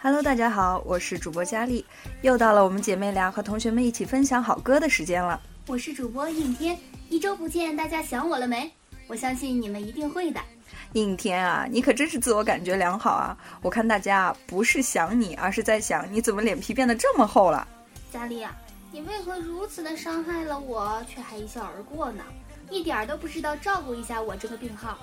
Hello，大家好，我是主播佳丽，又到了我们姐妹俩和同学们一起分享好歌的时间了。我是主播应天，一周不见，大家想我了没？我相信你们一定会的。应天啊，你可真是自我感觉良好啊！我看大家啊，不是想你，而是在想你怎么脸皮变得这么厚了。佳丽啊，你为何如此的伤害了我，却还一笑而过呢？一点都不知道照顾一下我这个病号。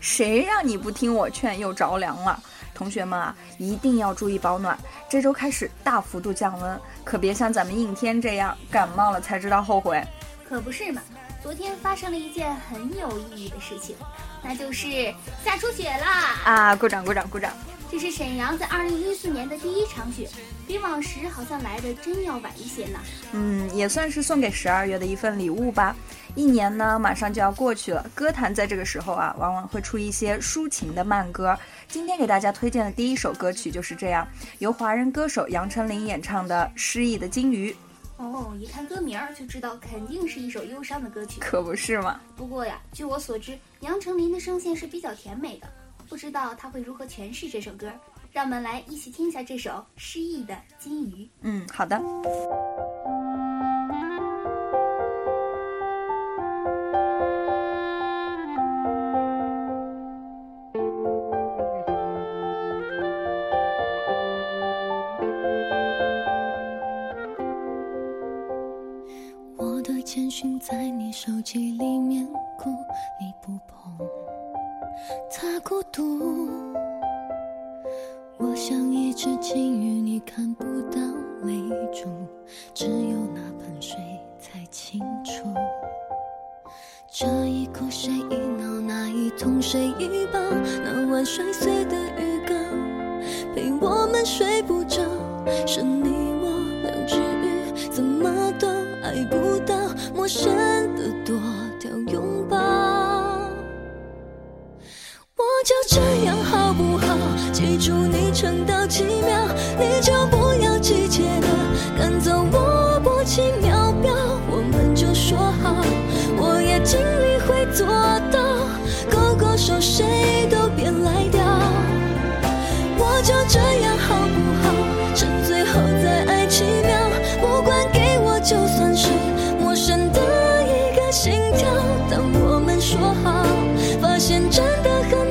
谁让你不听我劝又着凉了？同学们啊，一定要注意保暖。这周开始大幅度降温，可别像咱们应天这样感冒了才知道后悔。可不是嘛！昨天发生了一件很有意义的事情，那就是下初雪啦！啊，鼓掌鼓掌鼓掌！这是沈阳在二零一四年的第一场雪，比往时好像来的真要晚一些呢。嗯，也算是送给十二月的一份礼物吧。一年呢，马上就要过去了。歌坛在这个时候啊，往往会出一些抒情的慢歌。今天给大家推荐的第一首歌曲就是这样，由华人歌手杨丞琳演唱的《失意的金鱼》。哦，一看歌名儿就知道肯定是一首忧伤的歌曲，可不是嘛。不过呀，据我所知，杨丞琳的声线是比较甜美的，不知道他会如何诠释这首歌。让我们来一起听一下这首《失忆的金鱼》。嗯，好的。我的简讯在你手机里面，哭你孤独。我像一只金鱼，你看不到泪珠，只有那盆水才清楚。这一哭谁一闹，那一痛谁一抱，那晚摔碎的鱼缸，陪我们睡不着，是你我两只鱼，怎么都爱不到。陌生的多这样好不好？记住你撑到几秒，你就不要急切的赶走我薄情秒表，我们就说好，我也尽力会做到，勾勾手谁都别赖掉，我就这样好不好？趁最后再爱几秒，不管给我就算是。陌生的一个心跳，当我们说好，发现真的很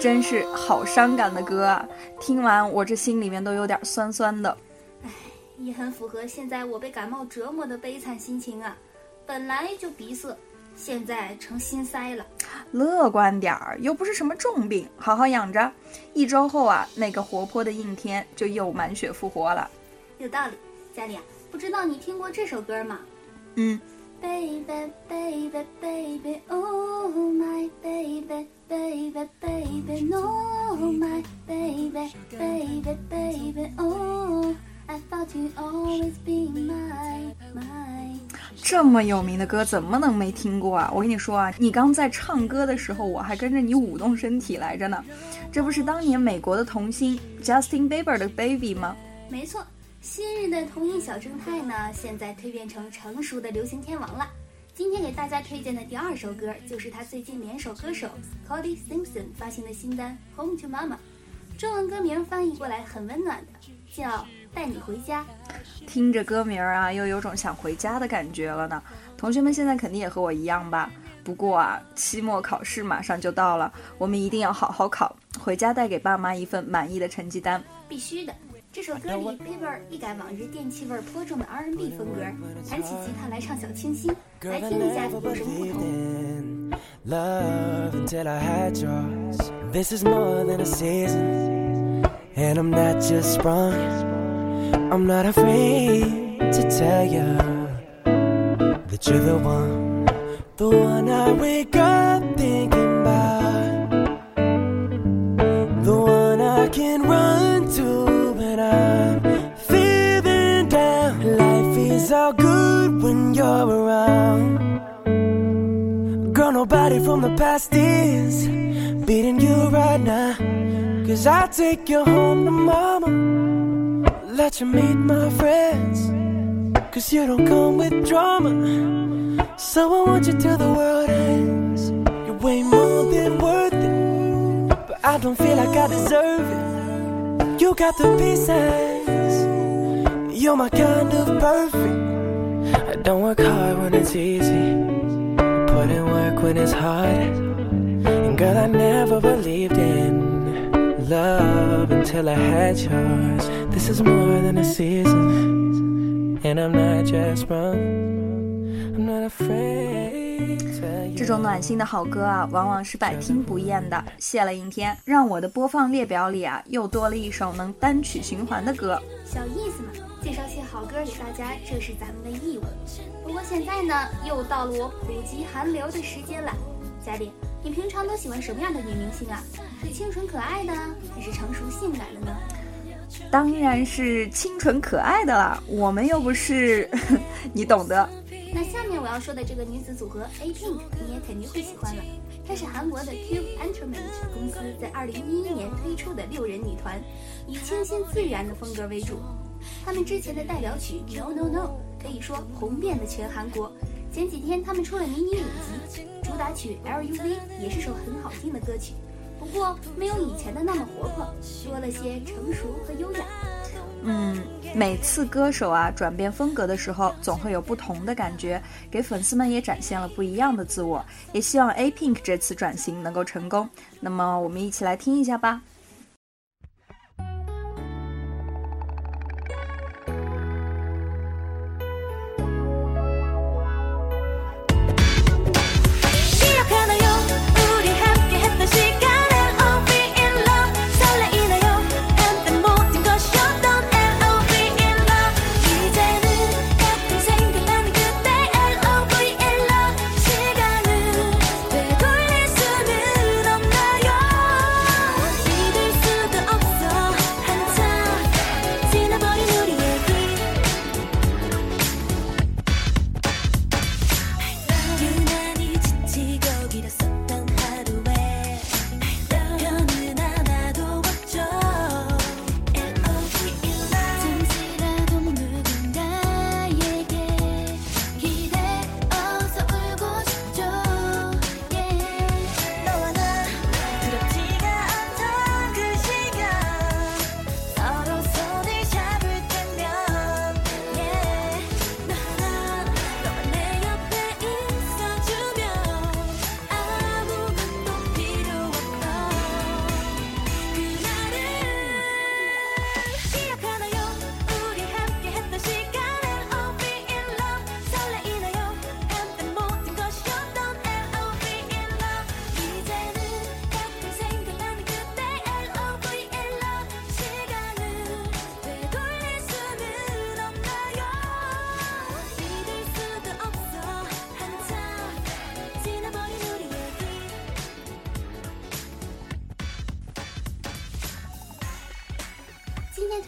真是好伤感的歌啊！听完我这心里面都有点酸酸的。唉，也很符合现在我被感冒折磨的悲惨心情啊！本来就鼻塞。现在成心塞了，乐观点儿，又不是什么重病，好好养着。一周后啊，那个活泼的应天就又满血复活了。有道理，家里啊，不知道你听过这首歌吗？嗯。Baby, baby, baby, oh my baby, baby, baby, no my baby, baby, baby, oh I thought you'd always be my my. 这么有名的歌怎么能没听过啊？我跟你说啊，你刚在唱歌的时候，我还跟着你舞动身体来着呢。这不是当年美国的童星 Justin Bieber 的 Baby 吗？没错，昔日的童音小正太呢，现在蜕变成成熟的流行天王了。今天给大家推荐的第二首歌，就是他最近联手歌手 Cody Simpson 发行的新单《Home to Mama》，中文歌名翻译过来很温暖的，叫。带你回家，听着歌名啊，又有种想回家的感觉了呢。同学们现在肯定也和我一样吧？不过啊，期末考试马上就到了，我们一定要好好考，回家带给爸妈一份满意的成绩单。必须的。这首歌里，Bieber 一改往日电气味颇重的 R&B 风格，弹起吉他来唱小清新，来听一下有什么不同。I'm not afraid to tell you that you're the one, the one I wake up thinking Is all good when you're around. Girl, nobody from the past is beating you right now. Cause I take you home to mama let you meet my friends. Cause you don't come with drama. So I want you till the world ends. You're way more. Than worth it. But I don't feel like I deserve it. You got the pieces. You're my kind of perfect. Don't work hard when it's easy. I put in work when it's hard. And girl, I never believed in love until I had yours. This is more than a season. And I'm not just wrong. I'm not afraid. 这种暖心的好歌啊，往往是百听不厌的。谢了一天，让我的播放列表里啊，又多了一首能单曲循环的歌。小意思嘛，介绍些好歌给大家，这是咱们的义务。不过现在呢，又到了我普及韩流的时间了。嘉宾，你平常都喜欢什么样的女明星啊？是清纯可爱的，还是成熟性感的呢？当然是清纯可爱的啦，我们又不是，你懂的。那下面我要说的这个女子组合 A Pink，你也肯定会喜欢了。她是韩国的 Cube Entertainment 公司在二零一一年推出的六人女团，以清新自然的风格为主。他们之前的代表曲 No No No 可以说红遍了全韩国。前几天他们出了迷你五集，主打曲 LUV 也是首很好听的歌曲，不过没有以前的那么活泼，多了些成熟和优雅。嗯，每次歌手啊转变风格的时候，总会有不同的感觉，给粉丝们也展现了不一样的自我。也希望 A Pink 这次转型能够成功。那么我们一起来听一下吧。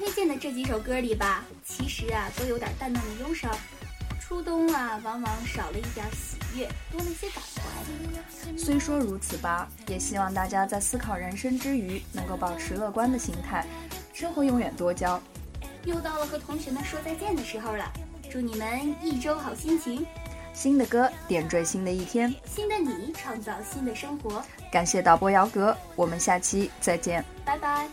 推荐的这几首歌里吧，其实啊都有点淡淡的忧伤。初冬啊，往往少了一点喜悦，多了些感怀。虽说如此吧，也希望大家在思考人生之余，能够保持乐观的心态，生活永远多娇。又到了和同学们说再见的时候了，祝你们一周好心情，新的歌点缀新的一天，新的你创造新的生活。感谢导播姚格，我们下期再见。拜拜。